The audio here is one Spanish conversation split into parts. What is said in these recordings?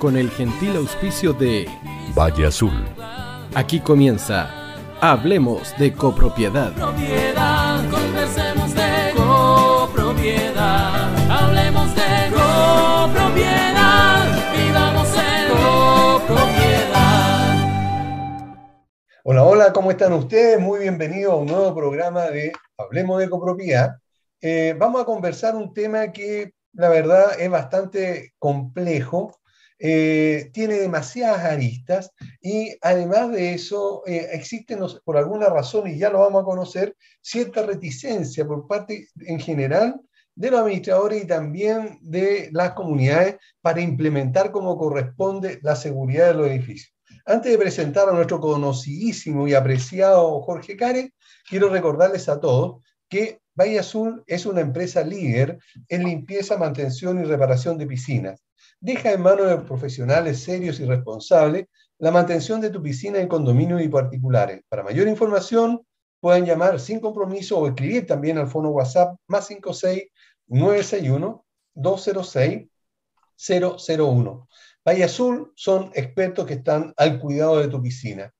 con el gentil auspicio de Valle Azul. Aquí comienza Hablemos de copropiedad. Propiedad, conversemos de copropiedad. Hablemos de copropiedad. Vivamos en copropiedad. Hola, hola, ¿cómo están ustedes? Muy bienvenidos a un nuevo programa de Hablemos de copropiedad. Eh, vamos a conversar un tema que la verdad es bastante complejo, eh, tiene demasiadas aristas y además de eso eh, existen por alguna razón, y ya lo vamos a conocer, cierta reticencia por parte en general de los administradores y también de las comunidades para implementar como corresponde la seguridad de los edificios. Antes de presentar a nuestro conocidísimo y apreciado Jorge Care, quiero recordarles a todos que Valle Azul es una empresa líder en limpieza, mantención y reparación de piscinas. Deja en manos de profesionales serios y responsables la mantención de tu piscina en condominios y particulares. Para mayor información, pueden llamar sin compromiso o escribir también al fono WhatsApp más 56 961 206 001. Valle Azul son expertos que están al cuidado de tu piscina.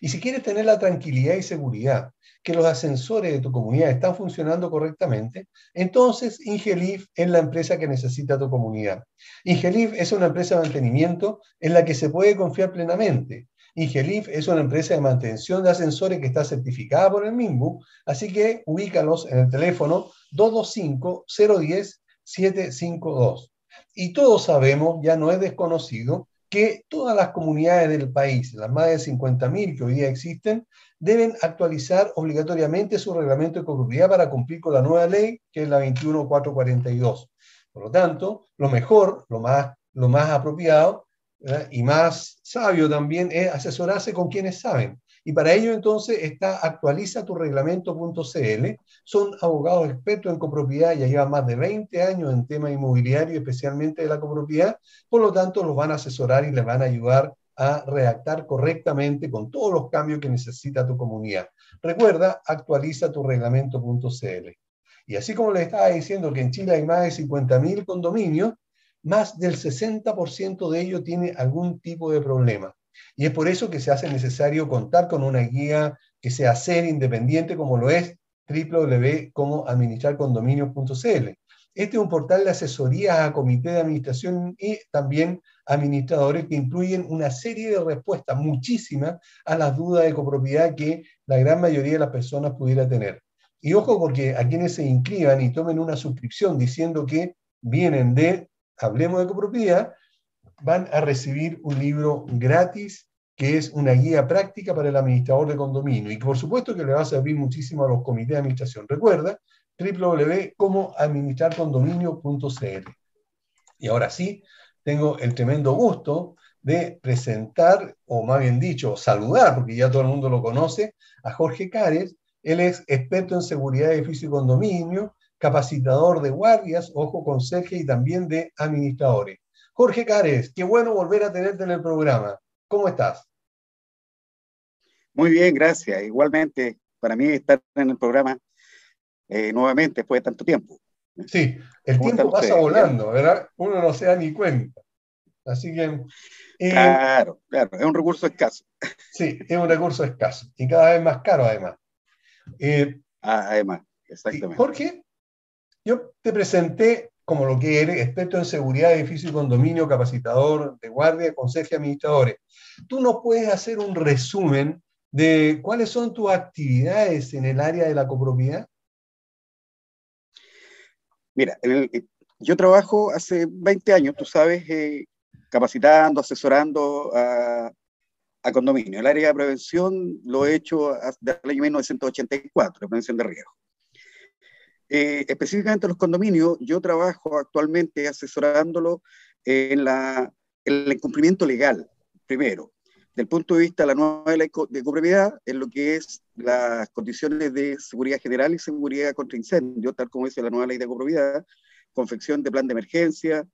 Y si quieres tener la tranquilidad y seguridad que los ascensores de tu comunidad están funcionando correctamente, entonces Ingelif es la empresa que necesita tu comunidad. Ingelif es una empresa de mantenimiento en la que se puede confiar plenamente. Ingelif es una empresa de mantención de ascensores que está certificada por el MIMBU, así que ubícalos en el teléfono 225-010-752. Y todos sabemos, ya no es desconocido, que todas las comunidades del país, las más de 50.000 que hoy día existen, deben actualizar obligatoriamente su reglamento de copropiedad para cumplir con la nueva ley, que es la 21442. Por lo tanto, lo mejor, lo más, lo más apropiado y más sabio también es asesorarse con quienes saben. Y para ello entonces está actualiza tu reglamento.cl. Son abogados expertos en copropiedad, ya llevan más de 20 años en tema inmobiliario, especialmente de la copropiedad. Por lo tanto, los van a asesorar y les van a ayudar a redactar correctamente con todos los cambios que necesita tu comunidad. Recuerda, actualiza tu reglamento.cl. Y así como les estaba diciendo que en Chile hay más de 50.000 condominios, más del 60% de ellos tiene algún tipo de problema. Y es por eso que se hace necesario contar con una guía que sea ser independiente como lo es www.comoadministrarcondominios.cl. Este es un portal de asesoría a comité de administración y también administradores que incluyen una serie de respuestas, muchísimas, a las dudas de copropiedad que la gran mayoría de las personas pudiera tener. Y ojo porque a quienes se inscriban y tomen una suscripción diciendo que vienen de Hablemos de copropiedad, van a recibir un libro gratis que es una guía práctica para el administrador de condominio y por supuesto que le va a servir muchísimo a los comités de administración. Recuerda, www.comoadministrarcondominio.cl. Y ahora sí, tengo el tremendo gusto de presentar, o más bien dicho, saludar, porque ya todo el mundo lo conoce, a Jorge Cares. Él es experto en seguridad de edificio y condominio, capacitador de guardias, ojo, conserje y también de administradores. Jorge Cares, qué bueno volver a tenerte en el programa. ¿Cómo estás? Muy bien, gracias. Igualmente, para mí estar en el programa eh, nuevamente después de tanto tiempo. Sí, el tiempo pasa volando, ¿verdad? Uno no se da ni cuenta. Así que... Eh, claro, claro, es un recurso escaso. Sí, es un recurso escaso y cada vez más caro además. Eh, ah, además, exactamente. Jorge, yo te presenté como lo que eres, experto en seguridad edificio y condominio, capacitador de guardia, consejo y administradores. ¿Tú nos puedes hacer un resumen de cuáles son tus actividades en el área de la copropiedad? Mira, yo trabajo hace 20 años, tú sabes, eh, capacitando, asesorando a, condominio. El área de prevención lo he hecho desde el año 1984, la prevención de riesgo. Eh, específicamente los condominios, yo trabajo actualmente asesorándolo en, la, el incumplimiento legal, primero, del punto de vista de la nueva ley de copropiedad, en lo que es las condiciones de seguridad general y seguridad contra incendio, tal como dice la nueva ley de copropiedad, confección de plan de emergencia,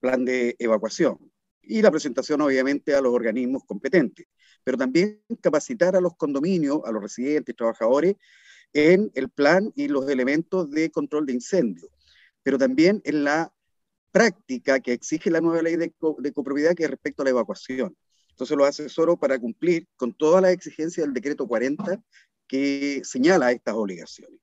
plan de evacuación y la presentación obviamente a los organismos competentes, pero también capacitar a los condominios, a los residentes, trabajadores, en el plan y los elementos de control de incendio, pero también en la práctica que exige la nueva ley de, de copropiedad que es respecto a la evacuación. Entonces los asesoro para cumplir con todas las exigencias del decreto 40 que señala estas obligaciones.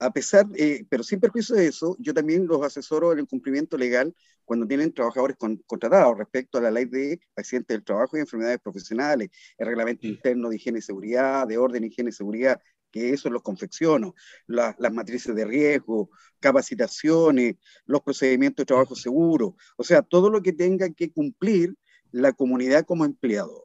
A pesar, eh, pero sin perjuicio de eso, yo también los asesoro en el cumplimiento legal cuando tienen trabajadores con, contratados respecto a la ley de accidentes del trabajo y enfermedades profesionales, el reglamento interno de higiene y seguridad, de orden, higiene y seguridad, que eso los confecciono, las matrices de riesgo, capacitaciones, los procedimientos de trabajo seguro, o sea, todo lo que tenga que cumplir la comunidad como empleador.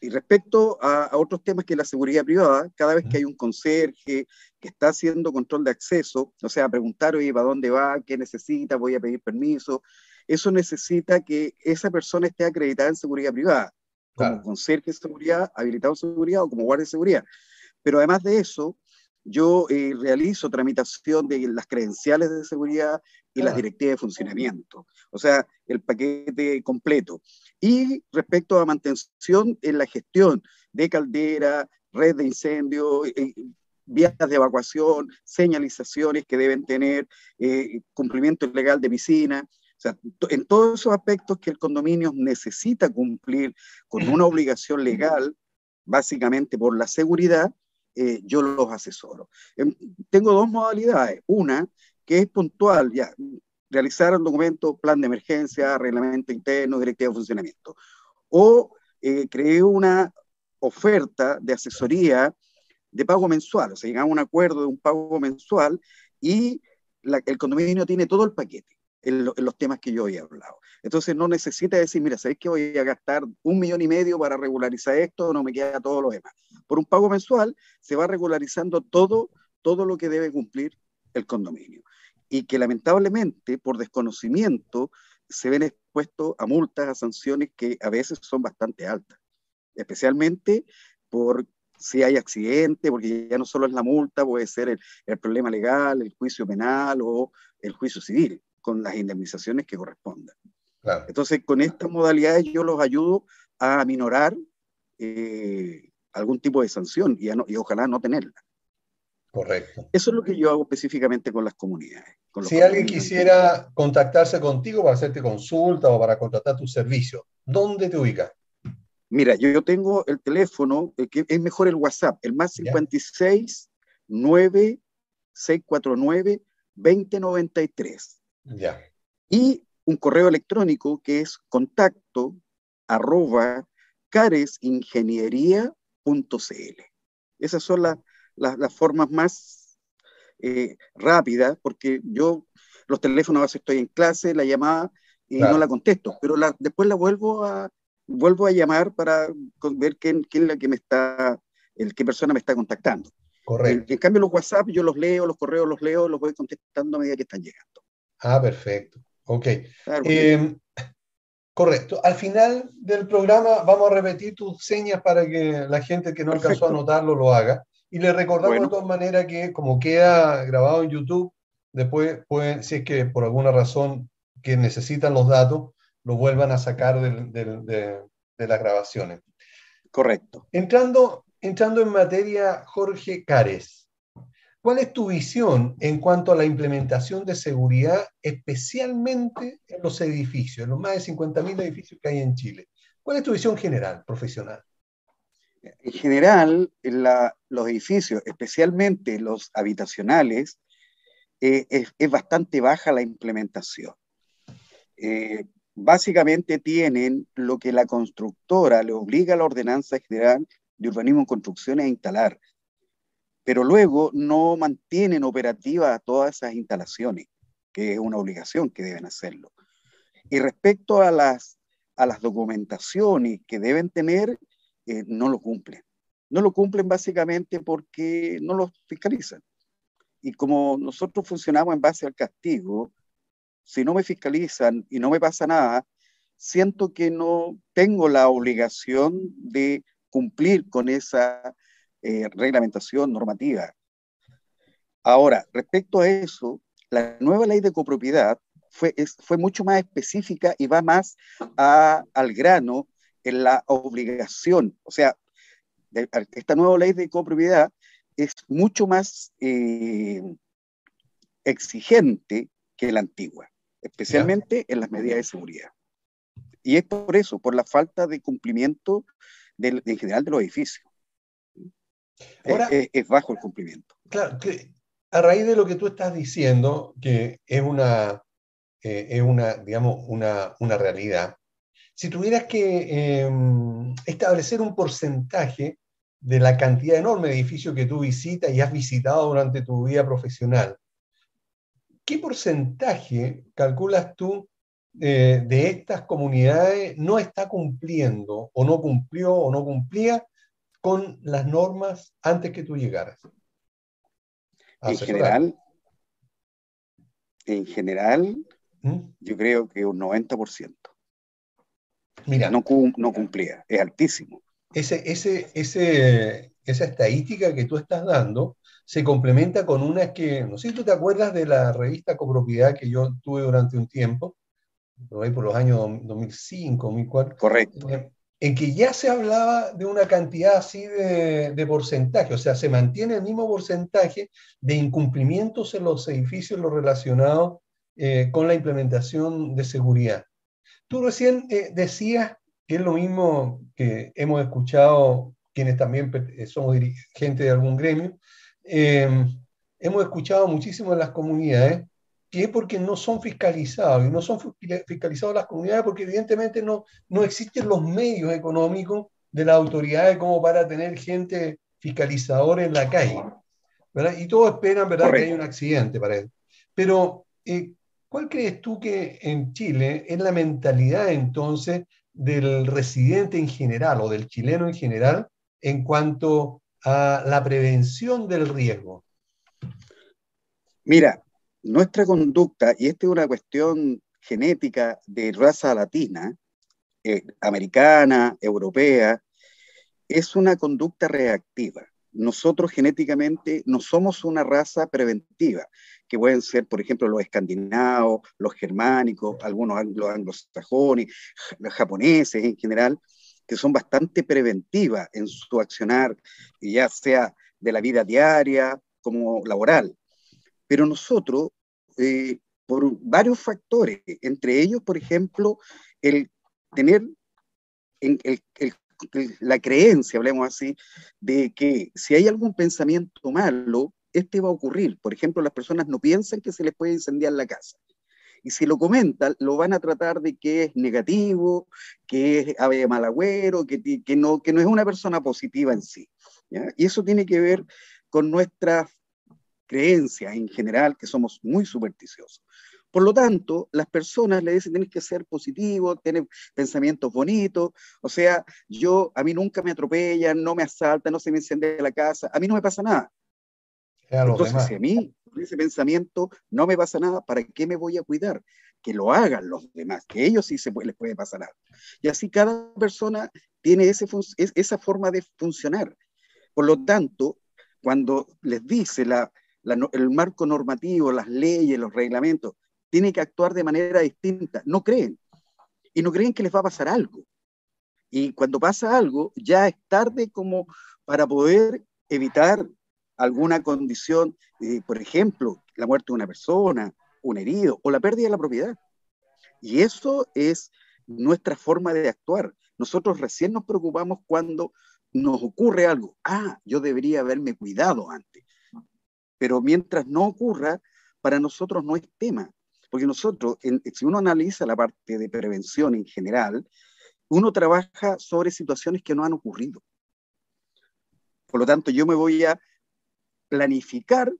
Y respecto a, otros temas que la seguridad privada, cada vez que hay un conserje que está haciendo control de acceso, o sea, preguntar, oye, ¿para dónde va? ¿Qué necesita? Voy a pedir permiso. Eso necesita que esa persona esté acreditada en seguridad privada, como conserje de seguridad, habilitado en seguridad o como guardia de seguridad. Pero además de eso, yo eh, realizo tramitación de las credenciales de seguridad y las directivas de funcionamiento, o sea, el paquete completo. Y respecto a mantención en la gestión de caldera, red de incendio, eh, vías de evacuación, señalizaciones que deben tener, eh, cumplimiento legal de piscina, o sea, en todos esos aspectos que el condominio necesita cumplir con una obligación legal, básicamente por la seguridad, eh, yo los asesoro. Em, tengo dos modalidades. Una, que es puntual, ya, realizar un documento, plan de emergencia, reglamento interno, directiva de funcionamiento. O eh, creé una oferta de asesoría de pago mensual, o sea, llegamos a un acuerdo de un pago mensual y el condominio tiene todo el paquete en, los temas que yo había hablado. Entonces no necesita decir, mira, ¿sabéis que voy a gastar un millón y medio para regularizar esto? No me queda todo lo demás. Por un pago mensual se va regularizando todo, todo lo que debe cumplir el condominio. Y que lamentablemente, por desconocimiento, se ven expuestos a multas, a sanciones que a veces son bastante altas. Especialmente por si hay accidente, porque ya no solo es la multa, puede ser el problema legal, el juicio penal o el juicio civil, con las indemnizaciones que correspondan. Entonces, con estas modalidades yo los ayudo a aminorar eh, algún tipo de sanción y, y, ojalá no tenerla. Correcto. Eso es lo que yo hago específicamente con las comunidades. si alguien quisiera contactarse contigo para hacerte consulta o para contratar tu servicio, ¿dónde te ubicas? Mira, yo, tengo el teléfono, eh, que es mejor el WhatsApp, el más 56 9 649 2093. Ya. Y un correo electrónico que es contacto arroba caresingeniería.cl. Esas son las formas más eh, rápidas, porque yo los teléfonos a veces estoy en clase, la llamada y no la contesto, pero la, después la vuelvo a, vuelvo a llamar para ver quién, quién es la que me está, el, qué persona me está contactando. Correcto. En, en, cambio, los WhatsApp yo los leo, los correos los leo, los voy contestando a medida que están llegando. Ah, perfecto. Ok. Eh, correcto. Al final del programa vamos a repetir tus señas para que la gente que no alcanzó a anotarlo lo haga. Y le recordamos de todas maneras que como queda grabado en YouTube, después pueden, si es que por alguna razón que necesitan los datos, lo vuelvan a sacar de, las grabaciones. Correcto. Entrando, entrando en materia, Jorge Cares. ¿Cuál es tu visión en cuanto a la implementación de seguridad, especialmente en los edificios, en los más de 50.000 edificios que hay en Chile? ¿Cuál es tu visión general, profesional? En general, en los edificios, especialmente los habitacionales, eh, es, bastante baja la implementación. Eh, básicamente tienen lo que la constructora le obliga a la ordenanza general de urbanismo en construcciones a instalar, pero luego no mantienen operativas todas esas instalaciones, que es una obligación que deben hacerlo. Y respecto a las, a las documentaciones que deben tener, eh, no lo cumplen. No lo cumplen básicamente porque no los fiscalizan. Y como nosotros funcionamos en base al castigo, si no me fiscalizan y no me pasa nada, siento que no tengo la obligación de cumplir con esa eh, reglamentación normativa. Ahora, respecto a eso, la nueva ley de copropiedad fue, fue mucho más específica y va más al grano en la obligación. O sea, esta nueva ley de copropiedad es mucho más eh, exigente que la antigua. especialmente en las medidas de seguridad. Y es por eso, por la falta de cumplimiento del, en general de los edificios. Ahora, es, es bajo el cumplimiento. Claro, que a raíz de lo que tú estás diciendo, que es una, eh, es una digamos, una, una, realidad, si tuvieras que eh, establecer un porcentaje de la cantidad enorme de edificios que tú visitas y has visitado durante tu vida profesional, ¿qué porcentaje calculas tú eh, de estas comunidades no está cumpliendo o no cumplió o no cumplía con las normas antes que tú llegaras? En general, en general, ¿Mm? yo creo que un 90%. Mira, no, no cumplía, es altísimo. Ese, ese, ese, esa estadística que tú estás dando se complementa con una que, no sé si tú te acuerdas de la revista Copropiedad que yo tuve durante un tiempo, por ahí por los años 2005, 2004. Correcto. Eh, en que ya se hablaba de una cantidad así de, porcentaje, o sea, se mantiene el mismo porcentaje de incumplimientos en los edificios, lo relacionado eh, con la implementación de seguridad. Tú recién eh, decías que es lo mismo que hemos escuchado quienes también eh, somos dirigentes de algún gremio, hemos escuchado muchísimo en las comunidades que es porque no son fiscalizados, y no son fiscalizados las comunidades porque evidentemente no, no existen los medios económicos de las autoridades como para tener gente fiscalizadora en la calle. ¿verdad? Y todos esperan ¿verdad? que haya un accidente para él. Pero, eh, ¿cuál crees tú que en Chile es la mentalidad entonces del residente en general o del chileno en general en cuanto a la prevención del riesgo? Mira, nuestra conducta, y esta es una cuestión genética de raza latina, eh, americana, europea, es una conducta reactiva. Nosotros genéticamente no somos una raza preventiva, que pueden ser, por ejemplo, los escandinavos, los germánicos, algunos los anglosajones, los japoneses en general, que son bastante preventivas en su accionar, ya sea de la vida diaria como laboral. Pero nosotros, eh, por varios factores, entre ellos, por ejemplo, el tener el, el, la creencia, hablemos así, de que si hay algún pensamiento malo, este va a ocurrir. Por ejemplo, las personas no piensan que se les puede incendiar la casa. Y si lo comentan, lo van a tratar de que es negativo, que es ave mal agüero, que, que, no, que no es una persona positiva en sí. ¿ya? Y eso tiene que ver con nuestra creencias en general, que somos muy supersticiosos. Por lo tanto, las personas le dicen, tienes que ser positivo, tener pensamientos bonitos, o sea, yo, a mí nunca me atropellan, no me asaltan, no se me enciende la casa, a mí no me pasa nada. Entonces, si a mí ese pensamiento no me pasa nada, ¿para qué me voy a cuidar? Que lo hagan los demás, que ellos sí se puede, les puede pasar algo. Y así cada persona tiene ese, esa forma de funcionar. Por lo tanto, cuando les dice la, el marco normativo, las leyes, los reglamentos, tiene que actuar de manera distinta. No creen. Y no creen que les va a pasar algo. Y cuando pasa algo, ya es tarde como para poder evitar alguna condición, por ejemplo, la muerte de una persona, un herido o la pérdida de la propiedad. Y eso es nuestra forma de actuar. Nosotros recién nos preocupamos cuando nos ocurre algo. Ah, yo debería haberme cuidado antes pero mientras no ocurra, para nosotros no es tema, porque nosotros, en, si uno analiza la parte de prevención en general, uno trabaja sobre situaciones que no han ocurrido. Por lo tanto, yo me voy a planificar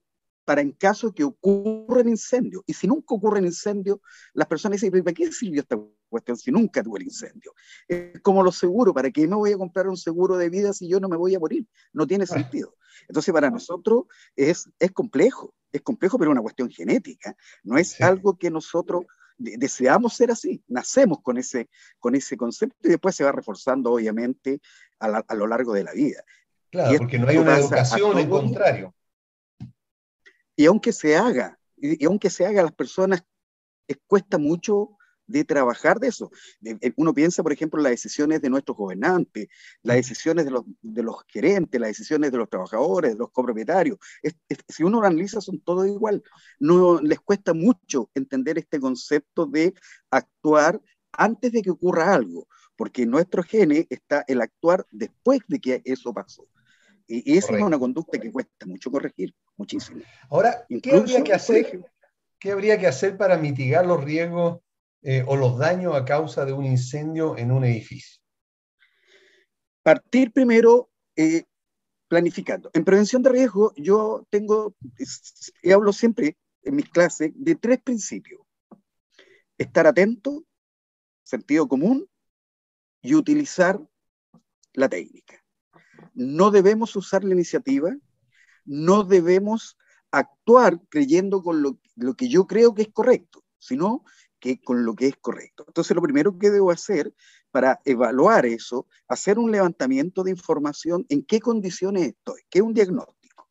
para en caso que ocurra un incendio. Y si nunca ocurre un incendio, las personas dicen, ¿para qué sirvió esta cuestión si nunca tuve el incendio? Es como los seguros, ¿para qué me voy a comprar un seguro de vida si yo no me voy a morir? No tiene sentido. Entonces, para nosotros es, es complejo, es complejo, pero es una cuestión genética, no es sí. algo que nosotros deseamos ser así, nacemos con ese, con ese concepto y después se va reforzando, obviamente, a, la, a lo largo de la vida. Claro, porque no hay una educación, en contrario. Y aunque se haga, y, y aunque se haga, a las personas les cuesta mucho de trabajar de eso. Eh, uno piensa, por ejemplo, en las decisiones de nuestros gobernantes, las decisiones de los, de los gerentes, las decisiones de los trabajadores, de los copropietarios. si uno lo analiza, son todos igual. No les cuesta mucho entender este concepto de actuar antes de que ocurra algo, porque en nuestro gene está el actuar después de que eso pasó. Y esa es una conducta que cuesta mucho corregir, muchísimo. Ahora, ¿qué habría que hacer? ¿Qué habría que hacer para mitigar los riesgos eh, o los daños a causa de un incendio en un edificio? Partir primero eh, planificando. En prevención de riesgo, yo tengo, y hablo siempre en mis clases de tres principios. Estar atento, sentido común y utilizar la técnica. No debemos usar la iniciativa, no debemos actuar creyendo con lo, que yo creo que es correcto, sino con lo que es correcto. Entonces, lo primero que debo hacer para evaluar eso, hacer un levantamiento de información en qué condiciones estoy, qué es un diagnóstico.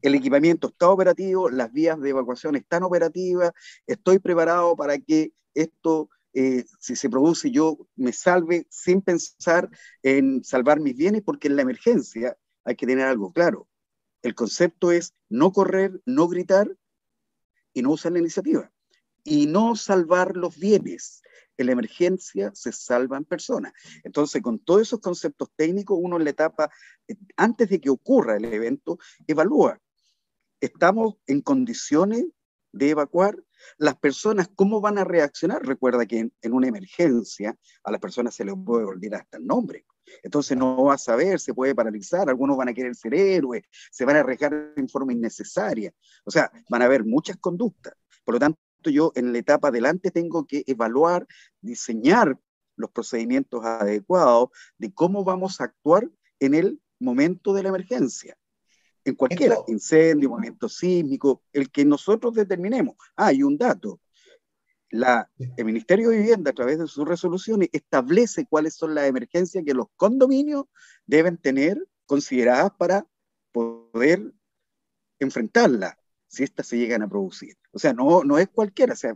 El equipamiento está operativo, las vías de evacuación están operativas, estoy preparado para que esto, eh, si se produce, yo me salve sin pensar en salvar mis bienes, porque en la emergencia hay que tener algo claro. El concepto es no correr, no gritar y no usar la iniciativa. Y no salvar los bienes. En la emergencia se salvan personas. Entonces, con todos esos conceptos técnicos, uno en la etapa, eh, antes de que ocurra el evento, evalúa. ¿Estamos en condiciones de evacuar? Las personas, ¿cómo van a reaccionar? Recuerda que en, en una emergencia a las personas se les puede olvidar hasta el nombre. Entonces no va a saber, se puede paralizar, algunos van a querer ser héroes, se van a arriesgar en forma innecesaria. O sea, van a haber muchas conductas. Por lo tanto, yo en la etapa adelante tengo que evaluar, diseñar los procedimientos adecuados de cómo vamos a actuar en el momento de la emergencia. En cualquiera, incendio, momento sísmico, el que nosotros determinemos. Ah, hay un dato el Ministerio de Vivienda, a través de sus resoluciones, establece cuáles son las emergencias que los condominios deben tener consideradas para poder enfrentarlas si éstas se llegan a producir. O sea, no, no es cualquiera, o sea,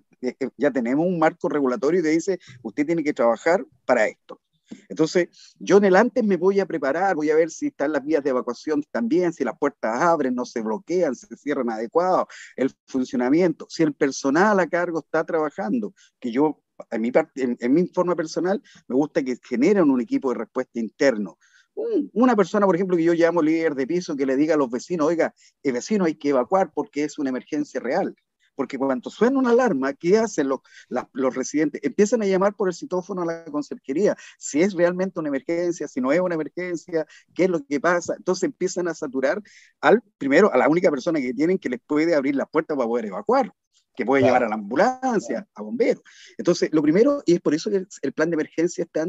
ya tenemos un marco regulatorio que dice, usted tiene que trabajar para esto. Entonces, yo en el antes me voy a preparar, voy a ver si están las vías de evacuación también, si las puertas abren, no se bloquean, se cierran adecuado, el funcionamiento, si el personal a cargo está trabajando, que yo, en mi, en, en mi forma personal, me gusta que generen un equipo de respuesta interno. Una persona, por ejemplo, que yo llamo líder de piso, que le diga a los vecinos, oiga, el vecino hay que evacuar porque es una emergencia real porque cuando suena una alarma, ¿qué hacen los, los residentes? Empiezan a llamar por el citófono a la conserjería, si es realmente una emergencia, si no es una emergencia, qué es lo que pasa. Entonces empiezan a saturar al, primero, a la única persona que tienen que les puede abrir la puerta para poder evacuar que puede llevar a la ambulancia, a bomberos. Entonces, lo primero, y es por eso que el plan de emergencia está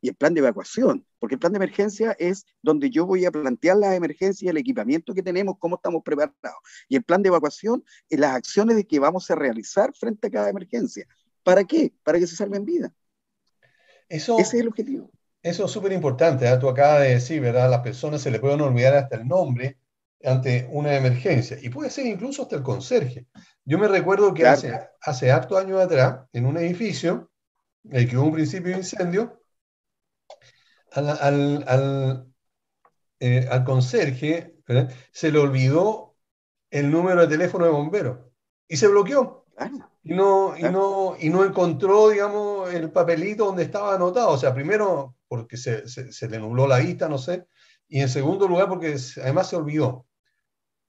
y el plan de evacuación, porque el plan de emergencia es donde yo voy a plantear la emergencia, el equipamiento que tenemos, cómo estamos preparados. Y el plan de evacuación es las acciones de que vamos a realizar frente a cada emergencia. ¿Para qué? Para que se salven vidas. Eso, Ese es el objetivo. Eso es súper importante. ¿eh? Tú acabas de decir, ¿verdad? A las personas se les pueden olvidar hasta el nombre ante una emergencia. Y puede ser incluso hasta el conserje. Yo me recuerdo que hace, hace hartos años atrás, en un edificio, el que hubo un principio de incendio, al, al, eh, conserje se le olvidó el número de teléfono de bomberos y se bloqueó. Y no, y, no, y no encontró, digamos, el papelito donde estaba anotado. O sea, primero porque se, se le nubló la vista, no sé, y en segundo lugar porque además se olvidó.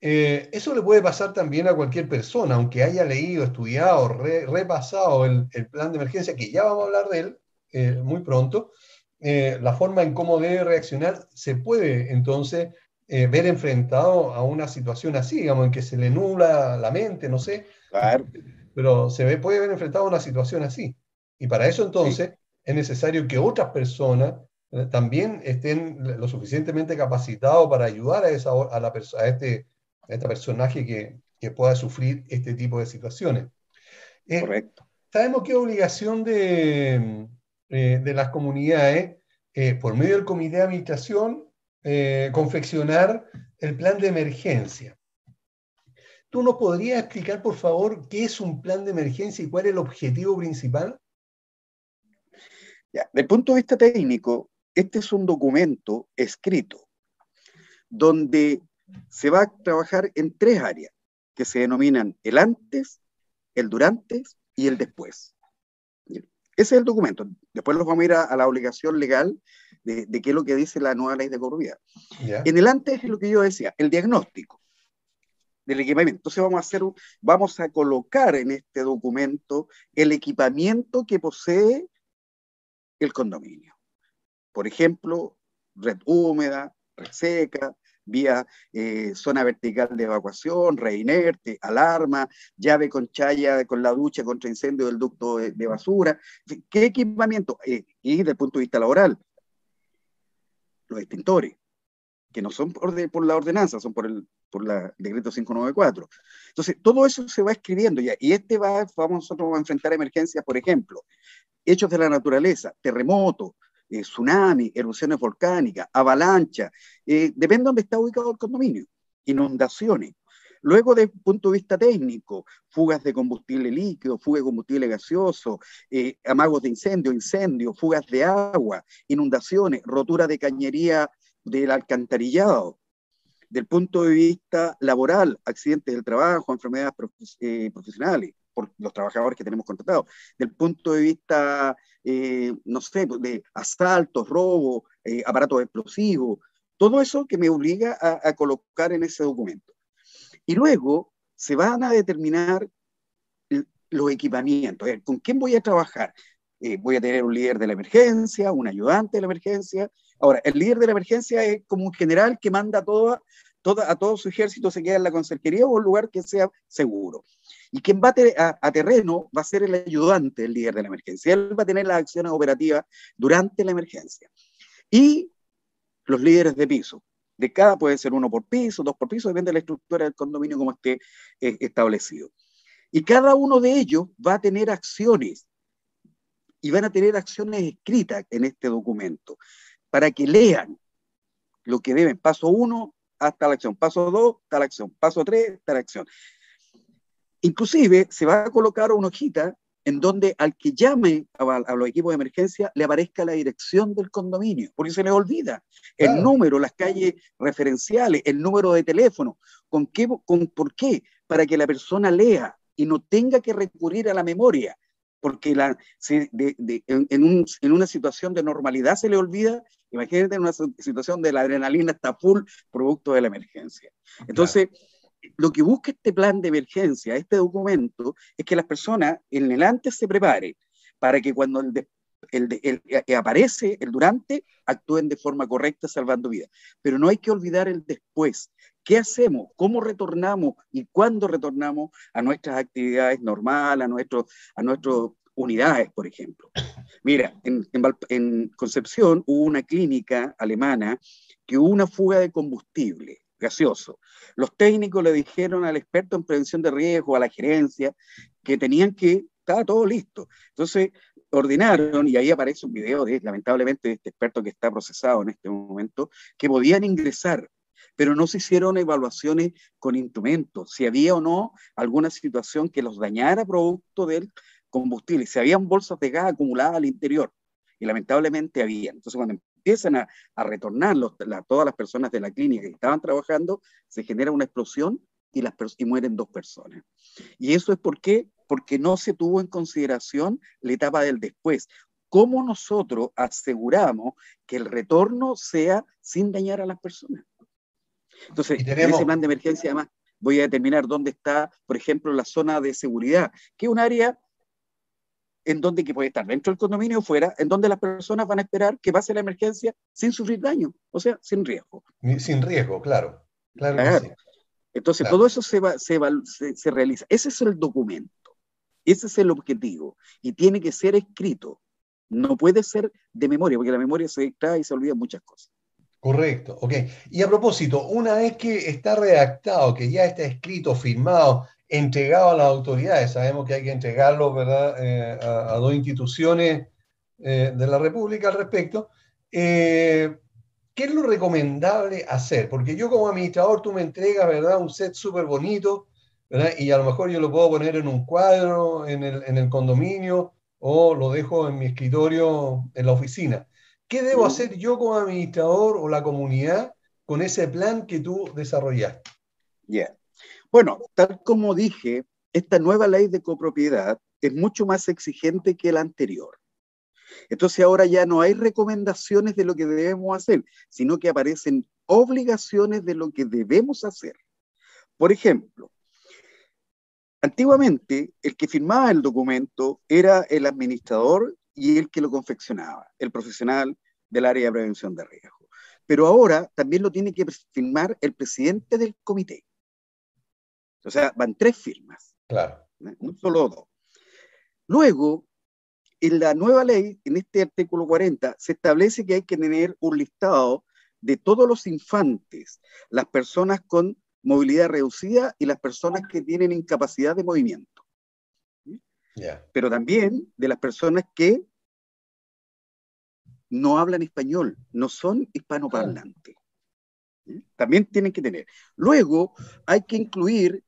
Eh, eso le puede pasar también a cualquier persona, aunque haya leído, estudiado, repasado el, plan de emergencia, que ya vamos a hablar de él eh, muy pronto, eh, la forma en cómo debe reaccionar se puede entonces ver enfrentado a una situación así, digamos, en que se le nula la mente, no sé, pero se ve, puede ver enfrentado a una situación así. Y para eso entonces es necesario que otras personas también estén lo suficientemente capacitados para ayudar a, esa, a, la, a este este personaje que, que, pueda sufrir este tipo de situaciones. Eh, Correcto. Sabemos que obligación de, eh, de las comunidades, eh, por medio del comité de administración, confeccionar el plan de emergencia. ¿Tú nos podrías explicar, por favor, qué es un plan de emergencia y cuál es el objetivo principal? Ya, Desde el punto de vista técnico, este es un documento escrito donde se va a trabajar en tres áreas que se denominan el antes, el durante y el después. Ese es el documento. Después nos vamos a ir a, a la obligación legal de, de, qué es lo que dice la nueva ley de corrupción. En el antes es lo que yo decía, el diagnóstico del equipamiento. Entonces vamos a hacer, vamos a colocar en este documento el equipamiento que posee el condominio. Por ejemplo, red húmeda, red seca, vía eh, zona vertical de evacuación, red inerte, alarma, llave con chaya con la ducha contra incendio del ducto de, basura. ¿Qué equipamiento? Eh, y desde el punto de vista laboral, los extintores, que no son por, la ordenanza, son por el por la decreto 594. Entonces, todo eso se va escribiendo ya, y este va, vamos nosotros a enfrentar emergencias, por ejemplo, hechos de la naturaleza, terremotos, eh, tsunami, erupciones volcánicas, avalancha, eh, depende de dónde está ubicado el condominio, inundaciones. Luego, desde el punto de vista técnico, fugas de combustible líquido, fugas de combustible gaseoso, eh, amagos de incendio, incendios, fugas de agua, inundaciones, rotura de cañería del alcantarillado. Del punto de vista laboral, accidentes del trabajo, enfermedades eh, profesionales por los trabajadores que tenemos contratados. Del punto de vista, eh, no sé, de asaltos, robos, eh, aparatos explosivos, todo eso que me obliga a, colocar en ese documento. Y luego se van a determinar los equipamientos. ¿Con quién voy a trabajar? Eh, voy a tener un líder de la emergencia, un ayudante de la emergencia. Ahora, el líder de la emergencia es como un general que manda toda, a todo su ejército, se queda en la conserjería o un lugar que sea seguro. Y quien va a, a- terreno va a ser el ayudante del líder de la emergencia. Él va a tener las acciones operativas durante la emergencia. Y los líderes de piso. De cada puede ser uno por piso, dos por piso, depende de la estructura del condominio como esté eh, establecido. Y cada uno de ellos va a tener acciones y van a tener acciones escritas en este documento para que lean lo que deben. Paso uno, hasta la acción. Paso dos, hasta la acción. Paso tres, hasta la acción. Inclusive se va a colocar una hojita en donde al que llame a, a los equipos de emergencia le aparezca la dirección del condominio, porque se les olvida el número, las calles referenciales, el número de teléfono. ¿Con qué, con, ¿Por qué? Para que la persona lea y no tenga que recurrir a la memoria, porque la, se- de- de- en, en un- en una situación de normalidad se le olvida, imagínate en una situación de la adrenalina está full producto de la emergencia. Entonces, lo que busca este plan de emergencia, este documento, es que las personas en el antes se preparen para que cuando el, de- el de- el- eh, aparece el durante, actúen de forma correcta salvando vidas. Pero no hay que olvidar el después. ¿Qué hacemos? ¿Cómo retornamos y cuándo retornamos a nuestras actividades normales, a, nuestro, a nuestras unidades, por ejemplo? Mira, en, Concepción hubo una clínica alemana que hubo una fuga de combustible gaseoso. Los técnicos le dijeron al experto en prevención de riesgo, a la gerencia, que tenían que, estaba todo listo. Entonces, ordenaron, y ahí aparece un video de, lamentablemente, de este experto que está procesado en este momento, que podían ingresar, pero no se hicieron evaluaciones con instrumentos, si había o no alguna situación que los dañara producto del combustible, si habían bolsas de gas acumuladas al interior, y lamentablemente había. Entonces, cuando empiezan a, a retornar los, la, todas las personas de la clínica que estaban trabajando, se genera una explosión y, las, y mueren dos personas. Y eso es por qué? Porque no se tuvo en consideración la etapa del después. ¿Cómo nosotros aseguramos que el retorno sea sin dañar a las personas? Entonces, tenemos- en ese plan de emergencia, además, voy a determinar dónde está, por ejemplo, la zona de seguridad, que es un área en donde que puede estar dentro del condominio o fuera, en donde las personas van a esperar que pase la emergencia sin sufrir daño, o sea, sin riesgo. Sin riesgo, claro. Claro sí. Entonces, Claro. todo eso se, va, se, se- se realiza. Ese es el documento, ese es el objetivo, y tiene que ser escrito. No puede ser de memoria, porque la memoria se extrae y se olvida muchas cosas. Correcto, ok. Y a propósito, una vez que está redactado, que ya está escrito, firmado, entregado a las autoridades, sabemos que hay que entregarlo, ¿verdad?, eh, a, a dos instituciones eh, de la República al respecto. eh, ¿Qué es lo recomendable hacer? Porque yo como administrador, tú me entregas, ¿verdad?, un set súper bonito, ¿verdad? Y a lo mejor yo lo puedo poner en un cuadro, en el, en el condominio, o lo dejo en mi escritorio en la oficina. ¿Qué debo hacer yo como administrador o la comunidad con ese plan que tú desarrollaste? Ya. Bueno, tal como dije, esta nueva ley de copropiedad es mucho más exigente que la anterior. Entonces ahora ya no hay recomendaciones de lo que debemos hacer, sino que aparecen obligaciones de lo que debemos hacer. Por ejemplo, antiguamente el que firmaba el documento era el administrador y el que lo confeccionaba, el profesional del área de prevención de riesgo. Pero ahora también lo tiene que firmar el presidente del comité. O sea, van tres firmas. Claro. No solo dos. Luego, en la nueva ley, en este artículo 40, se establece que hay que tener un listado de todos los infantes, las personas con movilidad reducida y las personas que tienen incapacidad de movimiento. Pero también de las personas que no hablan español, no son hispanoparlantes. También tienen que tener. Luego hay que incluir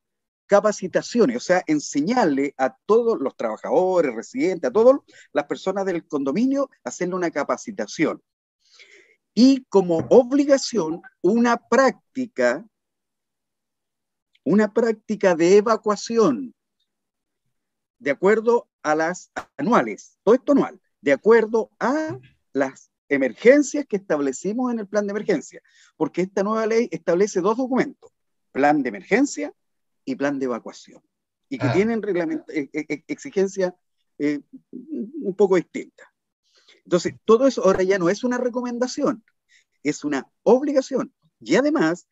capacitaciones, o sea, enseñarle a todos los trabajadores, residentes, a todas las personas del condominio, hacerle una capacitación. Y como obligación, una práctica, una práctica de evacuación, de acuerdo a las anuales, todo esto anual, de acuerdo a las emergencias que establecimos en el plan de emergencia, porque esta nueva ley establece dos documentos, plan de emergencia y plan de evacuación, y que Ah. tienen reglamento- e- e- exigencias eh, un poco distintas. Entonces, todo eso ahora ya no es una recomendación, es una obligación. Y además,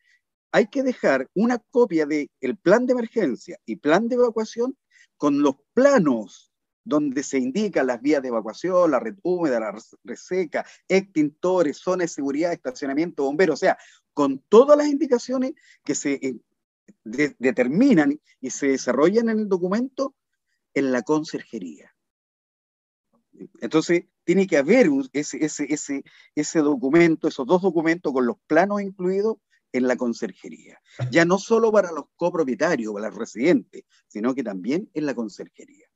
hay que dejar una copia del plan de emergencia y plan de evacuación con los planos donde se indican las vías de evacuación, la red húmeda, la res- reseca, extintores, zonas de seguridad, estacionamiento, bomberos, o sea, con todas las indicaciones que se eh, de- determinan y se desarrollan en el documento en la conserjería. Entonces, tiene que haber ese, ese, ese, ese documento, esos dos documentos con los planos incluidos en la conserjería. Ya no solo para los copropietarios, para los residentes, sino que también en la conserjería.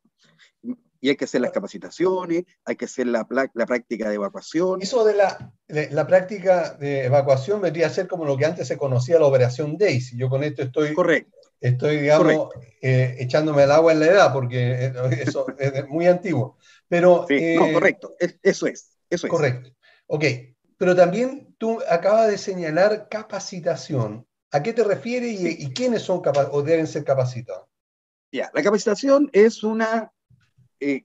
Y hay que hacer las capacitaciones, hay que hacer la, la práctica de evacuación. Eso de la, de la práctica de evacuación vendría a ser como lo que antes se conocía la operación Daisy. Yo con esto estoy, Correcto. estoy digamos, eh, echándome el agua en la edad, porque eh, eso es muy antiguo. Pero, Sí, eh, no, correcto. Es- eso es. Eso es. Correcto. Ok. Pero también tú acabas de señalar capacitación. ¿A qué te refieres y, y quiénes son o deben ser capacitados? Ya, la capacitación es una, eh,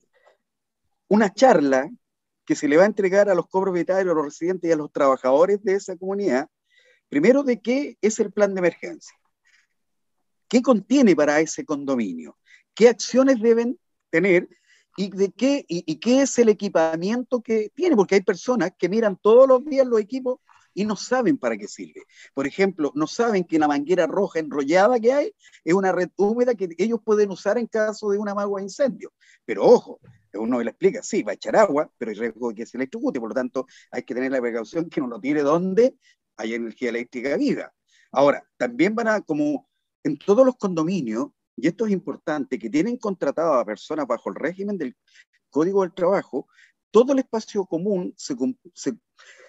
una charla que se le va a entregar a los copropietarios, a los residentes y a los trabajadores de esa comunidad, primero de qué es el plan de emergencia, qué contiene para ese condominio, qué acciones deben tener y de qué, y, y qué es el equipamiento que tiene, porque hay personas que miran todos los días los equipos y no saben para qué sirve. Por ejemplo, no saben que la manguera roja enrollada que hay es una red húmeda que ellos pueden usar en caso de una magua de incendio. Pero ojo, uno le explica, sí, va a echar agua, pero hay riesgo de que se electrocute, por lo tanto hay que tener la precaución que no lo tire donde hay energía eléctrica viva. Ahora, también van a, como en todos los condominios, y esto es importante, que tienen contratado a personas bajo el régimen del Código del Trabajo, todo el espacio común se, se,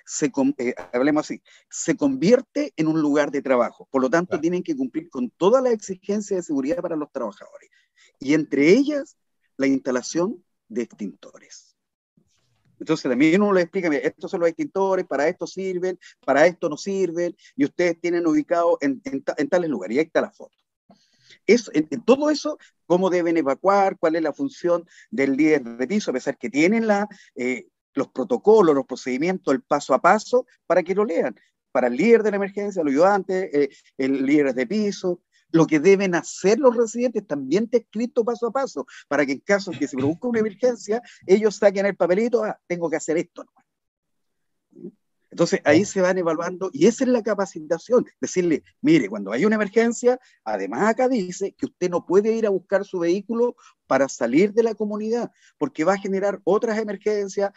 se eh, hablemos así, se convierte en un lugar de trabajo. Por lo tanto, Claro. tienen que cumplir con todas las exigencias de seguridad para los trabajadores. Y entre ellas, la instalación de extintores. Entonces también uno le explica, mira, estos son los extintores, para esto sirven, para esto no sirven, y ustedes tienen ubicado en, en ta- en tales lugares, y ahí está la foto. Es, en, en todo eso, cómo deben evacuar, cuál es la función del líder de piso, a pesar que tienen la, eh, los protocolos, los procedimientos, el paso a paso, para que lo lean. Para el líder de la emergencia, los ayudantes, eh, el líder de piso, lo que deben hacer los residentes también está escrito paso a paso, para que en caso de que se produzca una emergencia, ellos saquen el papelito, ah, tengo que hacer esto. Entonces ahí se van evaluando y esa es la capacitación, decirle, mire, cuando hay una emergencia, además acá dice que usted no puede ir a buscar su vehículo para salir de la comunidad, porque va a generar otras emergencias,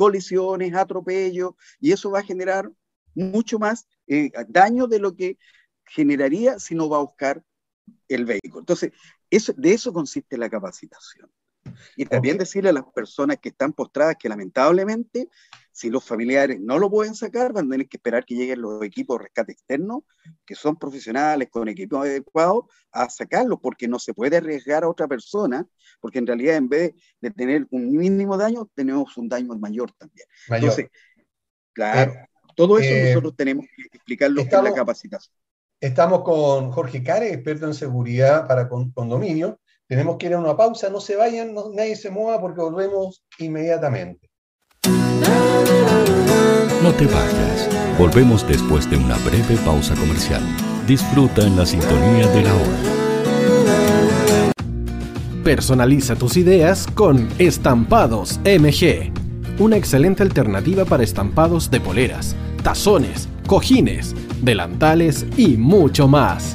colisiones, atropellos, y eso va a generar mucho más eh, daño de lo que generaría si no va a buscar el vehículo. Entonces, de eso consiste la capacitación. Y también decirle a las personas que están postradas que lamentablemente, si los familiares no lo pueden sacar, van a tener que esperar que lleguen los equipos de rescate externo, que son profesionales con equipos adecuados, a sacarlo, porque no se puede arriesgar a otra persona, porque en realidad en vez de tener un mínimo daño, tenemos un daño mayor también. Mayor. Entonces, claro, todo eso eh, nosotros tenemos que explicarlo en la capacitación. Estamos con Jorge Care, experto en seguridad para con- condominio. Tenemos que ir a una pausa, no se vayan, no- nadie se mueva porque volvemos inmediatamente. No te vayas. Volvemos después de una breve pausa comercial. Disfruta en la sintonía de la hora. Personaliza tus ideas con Estampados MG, una excelente alternativa para estampados de poleras, tazones, cojines, delantales y mucho más.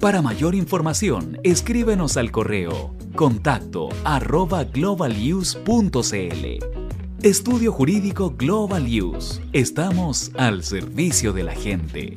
Para mayor información, escríbenos al correo contacto arroba. Estudio Jurídico Global Use. Estamos al servicio de la gente.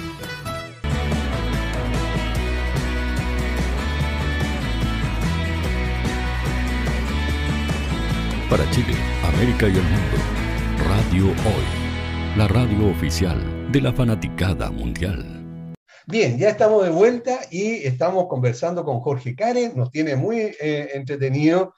Para Chile, América y el mundo, Radio Hoy, la radio oficial de la fanaticada mundial. Bien, ya estamos de vuelta y estamos conversando con Jorge Karen, nos tiene muy eh, entretenido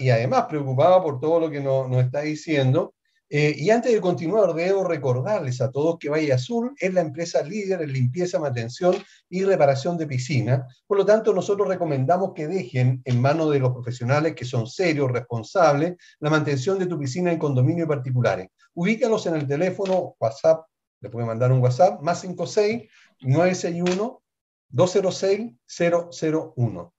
y además preocupado por todo lo que nos, nos está diciendo. Eh, y antes de continuar, debo recordarles a todos que Valle Azul es la empresa líder en limpieza, mantención y reparación de piscina. Por lo tanto, nosotros recomendamos que dejen en manos de los profesionales que son serios, responsables, la mantención de tu piscina en condominios particulares. Ubícalos en el teléfono WhatsApp, le pueden mandar un WhatsApp, más 56 961 206 001.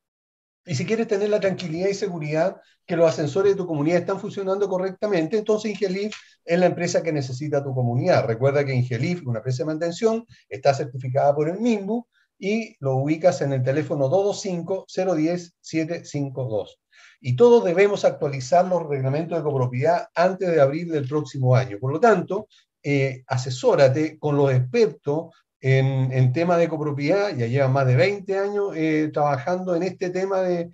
Y si quieres tener la tranquilidad y seguridad que los ascensores de tu comunidad están funcionando correctamente, entonces Ingelif es la empresa que necesita tu comunidad. Recuerda que Ingelif, una empresa de mantención, está certificada por el MIMBU y lo ubicas en el teléfono 225-010-752. Y todos debemos actualizar los reglamentos de copropiedad antes de abril del próximo año. Por lo tanto, eh, asesórate con los expertos en, en tema de copropiedad, ya llevan más de 20 años eh, trabajando en este tema de,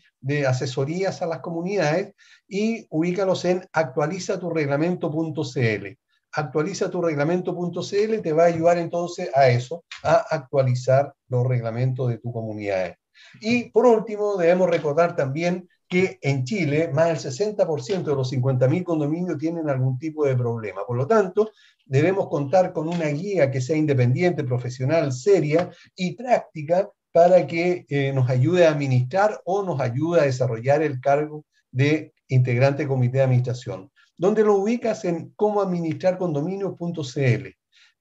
asesorías a las comunidades y ubícalos en actualizaturreglamento.cl. Actualiza tu reglamento.cl te va a ayudar entonces a eso, a actualizar los reglamentos de tu comunidad. Y por último, debemos recordar también que en Chile más del 60% de los 50.000 condominios tienen algún tipo de problema. Por lo tanto, debemos contar con una guía que sea independiente, profesional, seria y práctica para que eh, nos ayude a administrar o nos ayude a desarrollar el cargo de integrante comité de administración, donde lo ubicas en cómo administrar condominios.cl.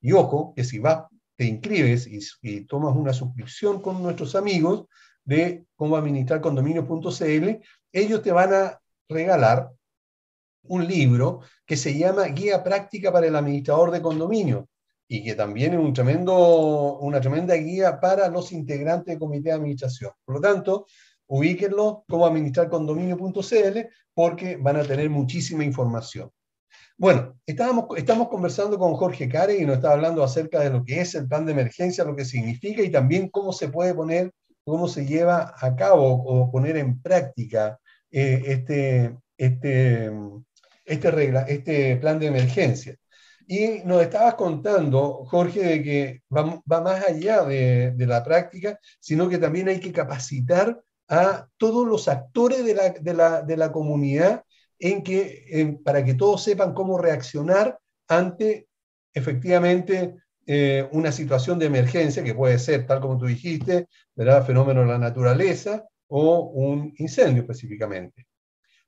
Y ojo, que si vas, te inscribes y, y tomas una suscripción con nuestros amigos de cómo administrar condominios.cl, ellos te van a regalar un libro que se llama Guía Práctica para el Administrador de Condominio y que también es un tremendo, una tremenda guía para los integrantes del comité de administración. Por lo tanto, ubíquenlo como administrar condominio.cl porque van a tener muchísima información. Bueno, estábamos, estamos conversando con Jorge Care y nos está hablando acerca de lo que es el plan de emergencia, lo que significa y también cómo se puede poner, cómo se lleva a cabo o poner en práctica eh, este, este, este, regla, este plan de emergencia. Y nos estabas contando, Jorge, de que va, más allá de, de, la práctica, sino que también hay que capacitar a todos los actores de la, de la, de la comunidad en que, para que todos sepan cómo reaccionar ante efectivamente eh, una situación de emergencia, que puede ser, tal como tú dijiste, ¿verdad? fenómeno de la naturaleza o un incendio específicamente.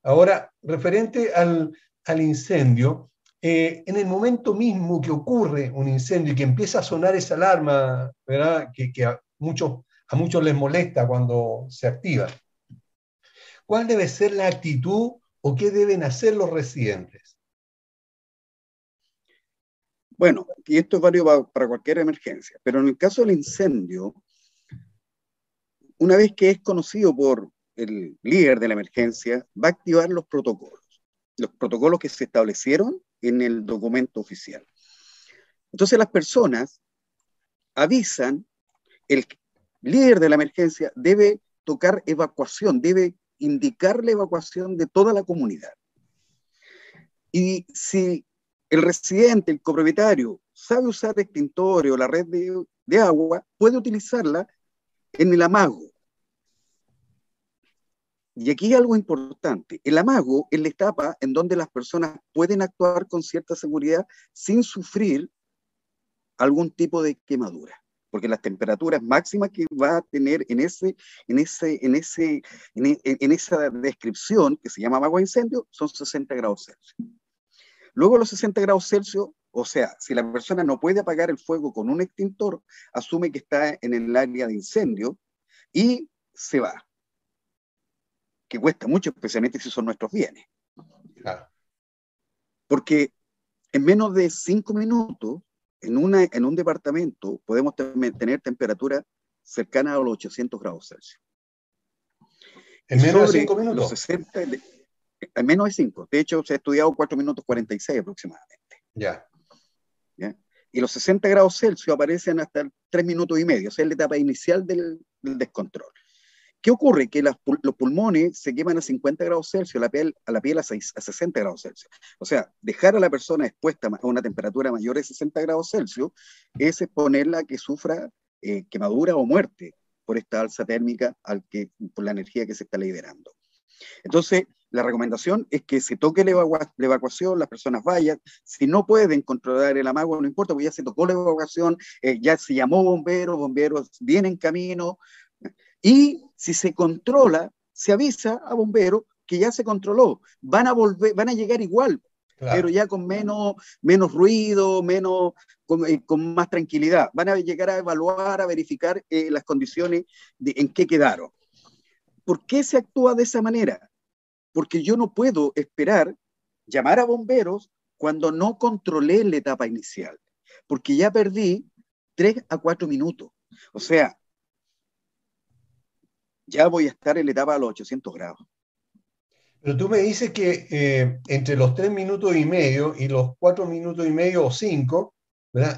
Ahora, referente al, al incendio, eh, en el momento mismo que ocurre un incendio y que empieza a sonar esa alarma, ¿verdad? Que, a, muchos, a muchos les molesta cuando se activa, ¿cuál debe ser la actitud o qué deben hacer los residentes? Bueno, y esto es válido para cualquier emergencia, pero en el caso del incendio, una vez que es conocido por el líder de la emergencia, va a activar los protocolos, los protocolos que se establecieron en el documento oficial. Entonces las personas avisan, el líder de la emergencia debe tocar evacuación, debe indicar la evacuación de toda la comunidad. Y si el residente, el copropietario, sabe usar extintores o la red de, de agua, puede utilizarla en el amago. Y aquí algo importante. El amago es la etapa en donde las personas pueden actuar con cierta seguridad sin sufrir algún tipo de quemadura. Porque las temperaturas máximas que va a tener en, ese, en, ese, en, ese, en, en esa descripción, que se llama amago a incendio, son 60 grados Celsius. Luego los 60 grados Celsius O sea, si la persona no puede apagar el fuego con un extintor, asume que está en el área de incendio y se va. Que cuesta mucho, especialmente si son nuestros bienes. Porque en menos de cinco minutos, en, una, en un departamento, podemos tener temperatura cercana a los 800 grados Celsius. ¿En menos de cinco minutos? Los 60, en menos de cinco. De hecho, se ha estudiado 4 minutos 46 aproximadamente. Ya. Y los 60 grados Celsius aparecen hasta 3 minutos y medio, o sea, es la etapa inicial del, descontrol. ¿Qué ocurre? Que los pulmones se queman a 50 grados Celsius, la piel, a la piel a, 60 grados Celsius. O sea, dejar a la persona expuesta a una temperatura mayor de 60 grados Celsius es exponerla a que sufra eh, quemadura o muerte por esta alza térmica al que, por la energía que se está liberando. Entonces, la recomendación es que se toque la, evacuación, las personas vayan. Si no pueden controlar el amago, no importa, porque ya se tocó la evacuación, eh, ya se llamó bomberos, bomberos vienen en camino. Y si se controla, se avisa a bomberos que ya se controló. Van a volver, van a llegar igual, pero ya con menos, menos ruido, menos, con, eh, más tranquilidad. Van a llegar a evaluar, a verificar eh, las condiciones de, en qué quedaron. ¿Por qué se actúa de esa manera? porque yo no puedo esperar llamar a bomberos cuando no controlé la etapa inicial, porque ya perdí tres a cuatro minutos. O sea, ya voy a estar en la etapa a los 800 grados. Pero tú me dices que eh, entre los tres minutos y medio y los cuatro minutos y medio o cinco,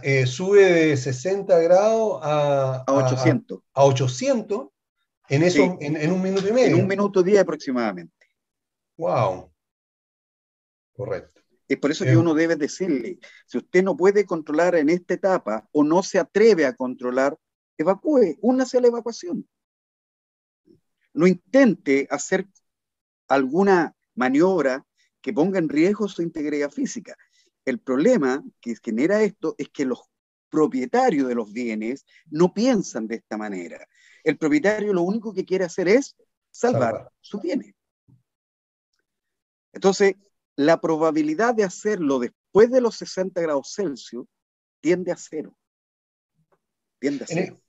eh, sube de 60 grados a, a 800. A, 800 en, eso, en, un minuto y medio. En un minuto diez aproximadamente. Wow. Correcto. Es por eso que eh, uno debe decirle, si usted no puede controlar en esta etapa o no se atreve a controlar, evacúe, únase a la evacuación. No intente hacer alguna maniobra que ponga en riesgo su integridad física. El problema que genera esto es que los propietarios de los bienes no piensan de esta manera. El propietario lo único que quiere hacer es salvar. sus bienes. Entonces, la probabilidad de hacerlo después de los 60 grados Celsius tiende a cero. Tiende a cero.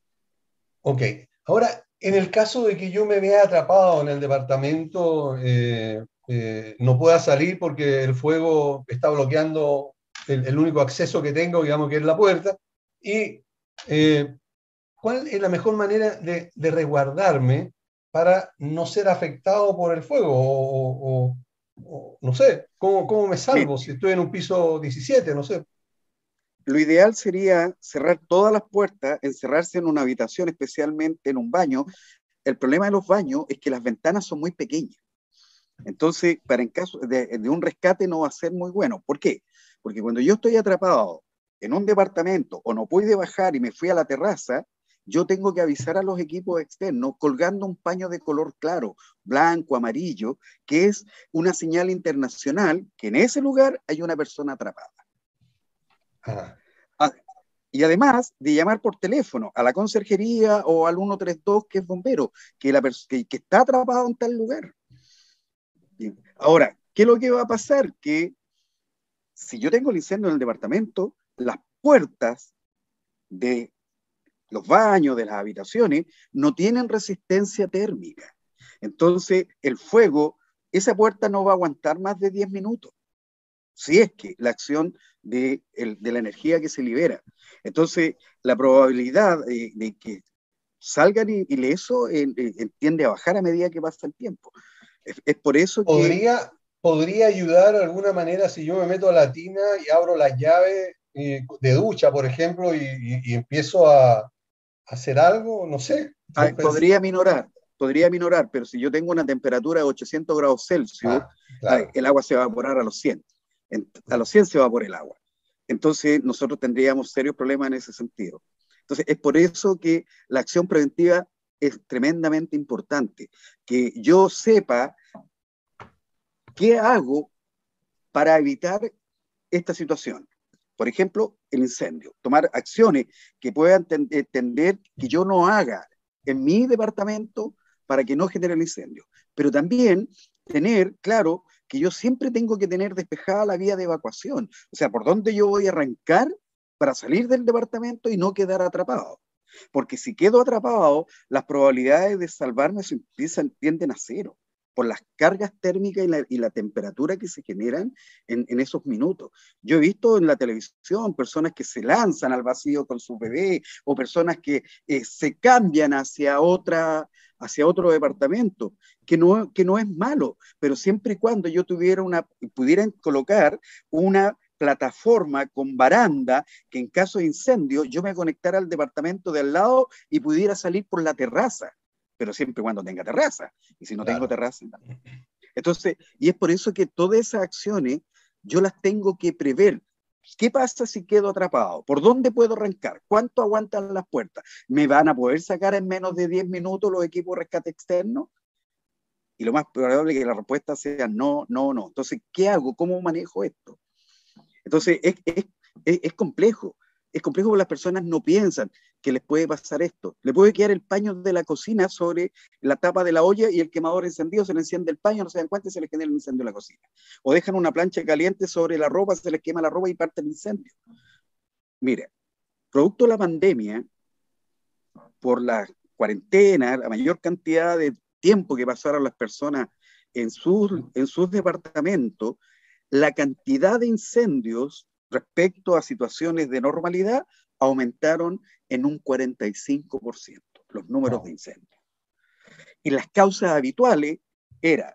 ok. Ahora, en el caso de que yo me vea atrapado en el departamento, eh, eh, no pueda salir porque el fuego está bloqueando el, único acceso que tengo, digamos que es la puerta, y eh, ¿cuál es la mejor manera de, resguardarme para no ser afectado por el fuego o, no sé, ¿cómo, me salvo si estoy en un piso 17? No sé. Lo ideal sería cerrar todas las puertas, encerrarse en una habitación, especialmente en un baño. El problema de los baños es que las ventanas son muy pequeñas. Entonces, para en caso de, un rescate no va a ser muy bueno. ¿Por qué? Porque cuando yo estoy atrapado en un departamento o no pude bajar y me fui a la terraza, yo tengo que avisar a los equipos externos colgando un paño de color claro, blanco, amarillo, que es una señal internacional que en ese lugar hay una persona atrapada. Ah, y además de llamar por teléfono a la conserjería o al 132, que es bombero, que, la que, está atrapado en tal lugar. Ahora, ¿qué es lo que va a pasar? Que si yo tengo el incendio en el departamento, las puertas de los baños, de las habitaciones, no tienen resistencia térmica. Entonces, el fuego, esa puerta no va a aguantar más de 10 minutos. Si es que la acción de, la energía que se libera. Entonces, la probabilidad de, que salgan ileso eh, eh, tiende a bajar a medida que pasa el tiempo. Es, por eso que... ¿Podría, ¿Podría ayudar de alguna manera si yo me meto a la tina y abro la llave eh, de ducha, por ejemplo, y empiezo a, hacer algo, no sé. podría minorar, podría minorar, pero si yo tengo una temperatura de 800 grados Celsius, ah, el agua se va a evaporar a los 100. A los 100 se va por el agua. Entonces nosotros tendríamos serios problemas en ese sentido. Entonces es por eso que la acción preventiva es tremendamente importante. Que yo sepa qué hago para evitar esta situación. Por ejemplo, el incendio, tomar acciones que puedan entender que yo no haga en mi departamento para que no genere el incendio, pero también tener claro que yo siempre tengo que tener despejada la vía de evacuación. O sea, por dónde yo voy a arrancar para salir del departamento y no quedar atrapado. Porque si quedo atrapado, las probabilidades de salvarme se tienden a cero por las cargas térmicas y la, temperatura que se generan en, esos minutos. Yo he visto en la televisión personas que se lanzan al vacío con su bebé o personas que eh, se cambian hacia, otra, hacia otro departamento, que no, que no es malo, pero siempre y cuando yo tuviera una, pudieran colocar una plataforma con baranda que en caso de incendio yo me conectara al departamento de al lado y pudiera salir por la terraza pero siempre cuando tenga terraza. Y si no tengo terraza. Entonces, y es por eso que todas esas acciones yo las tengo que prever. ¿Qué pasa si quedo atrapado? ¿Por dónde puedo arrancar? ¿Cuánto aguantan las puertas? ¿Me van a poder sacar en menos de 10 minutos los equipos de rescate externo? Y lo más probable es que la respuesta sea no, no, no. Entonces, ¿qué hago? ¿Cómo manejo esto? Entonces, es, es, es complejo es complejo porque las personas no piensan que les puede pasar esto. Le puede quedar el paño de la cocina sobre la tapa de la olla y el quemador encendido, se le enciende el paño, no se dan cuenta y se les genera el incendio en la cocina. O dejan una plancha caliente sobre la ropa, se les quema la ropa y parte el incendio. Mire, producto de la pandemia, por la cuarentena, la mayor cantidad de tiempo que pasaron las personas en sus, en sus departamentos, la cantidad de incendios respecto a situaciones de normalidad aumentaron en un 45% los números de incendios. Y las causas habituales eran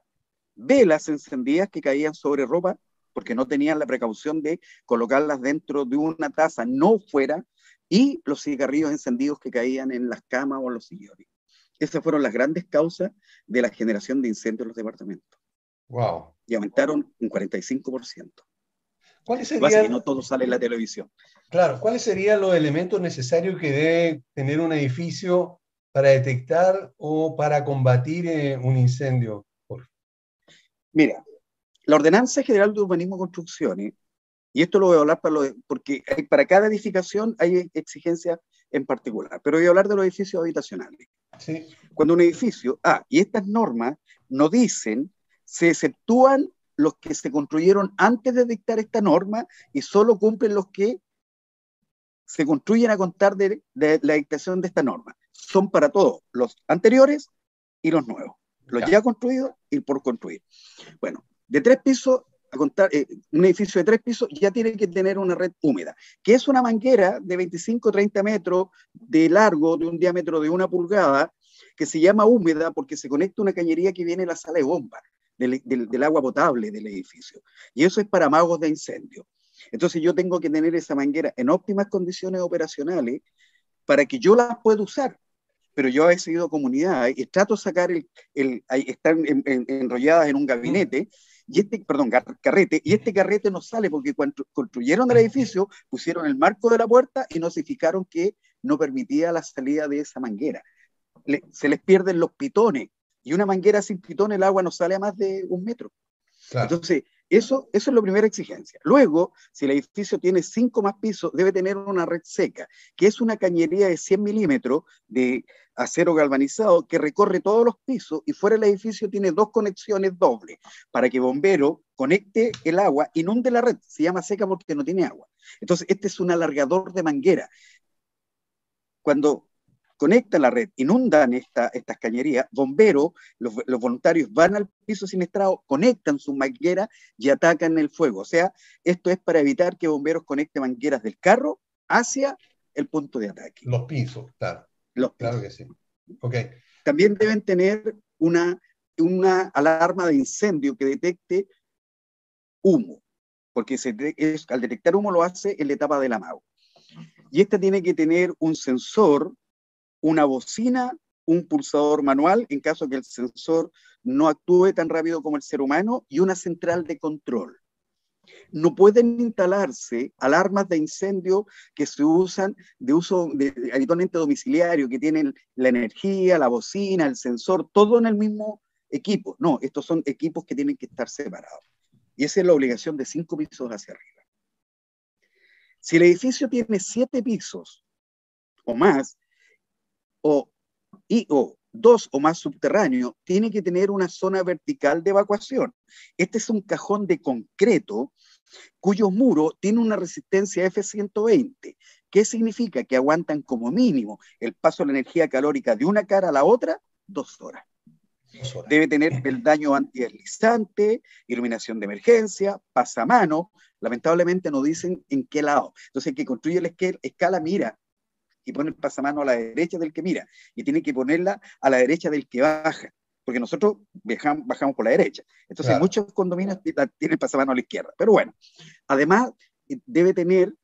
velas encendidas que caían sobre ropa porque no tenían la precaución de colocarlas dentro de una taza, no fuera, y los cigarrillos encendidos que caían en las camas o en los sillones. Esas fueron las grandes causas de la generación de incendios en los departamentos. Wow. Y aumentaron un 45%. ¿Cuáles serían, no todo sale en la televisión. Claro, ¿cuáles serían los elementos necesarios que debe tener un edificio para detectar o para combatir eh, un incendio? Mira, la Ordenanza General de Urbanismo y Construcciones, y esto lo voy a hablar para lo porque para cada edificación hay exigencias en particular, pero voy a hablar de los edificios habitacionales. Sí. Cuando un edificio, ah, y estas normas no dicen, se exceptúan los que se construyeron antes de dictar esta norma y solo cumplen los que se construyen a contar de, la dictación de esta norma. Son para todos, los anteriores y los nuevos, los ya, construidos y por construir. Bueno, de tres pisos a contar, eh, un edificio de tres pisos ya tiene que tener una red húmeda, que es una manguera de 25-30 metros de largo, de un diámetro de una pulgada, que se llama húmeda porque se conecta a una cañería que viene en la sala de bomba del, agua potable del edificio. Y eso es para magos de incendio. Entonces yo tengo que tener esa manguera en óptimas condiciones operacionales para que yo las pueda usar. Pero yo he sido comunidad y trato de sacar el, el están enrolladas en un gabinete y este, perdón, carrete, y este carrete no sale porque cuando construyeron el edificio pusieron el marco de la puerta y notificaron que no permitía la salida de esa manguera. se les pierden los pitones, y una manguera sin pitón el agua no sale a más de un metro. Entonces, eso, eso es la primera exigencia. Luego, si el edificio tiene cinco más pisos, debe tener una red seca, que es una cañería de 100 milímetros de acero galvanizado que recorre todos los pisos y fuera del edificio tiene dos conexiones dobles para que bombero conecte el agua, inunde la red. Se llama seca porque no tiene agua. Entonces, este es un alargador de manguera. Cuando conectan la red, inundan esta, estas cañerías, bomberos, los, voluntarios van al piso siniestrado, conectan su manguera y atacan el fuego. O sea, esto es para evitar que bomberos conecten mangueras del carro hacia el punto de ataque. Los pisos, claro. Los Claro que sí. Okay. También deben tener una, una alarma de incendio que detecte humo, porque se, es, al detectar humo lo hace en la etapa del amago. Y esta tiene que tener un sensor una bocina, un pulsador manual en caso que el sensor no actúe tan rápido como el ser humano y una central de control. No pueden instalarse alarmas de incendio que se usan de uso habitualmente domiciliario, que tienen la energía, la bocina, el sensor, todo en el mismo equipo. No, estos son equipos que tienen que estar separados. Y esa es la obligación de cinco pisos hacia arriba. Si el edificio tiene siete pisos o más, o, y o dos o más subterráneos, tiene que tener una zona vertical de evacuación. Este es un cajón de concreto cuyos muros tienen una resistencia F120. ¿Qué significa? Que aguantan como mínimo el paso de la energía calórica de una cara a la otra dos horas. Debe tener el daño antideslizante, iluminación de emergencia, pasamano. Lamentablemente no dicen en qué lado. Entonces, el que construye la escala mira y pone el pasamano a la derecha del que mira y tiene que ponerla a la derecha del que baja, porque nosotros bajamos, bajamos por la derecha. Entonces, muchos condominios tienen pasamano a la izquierda. Pero bueno, además eh, debe tener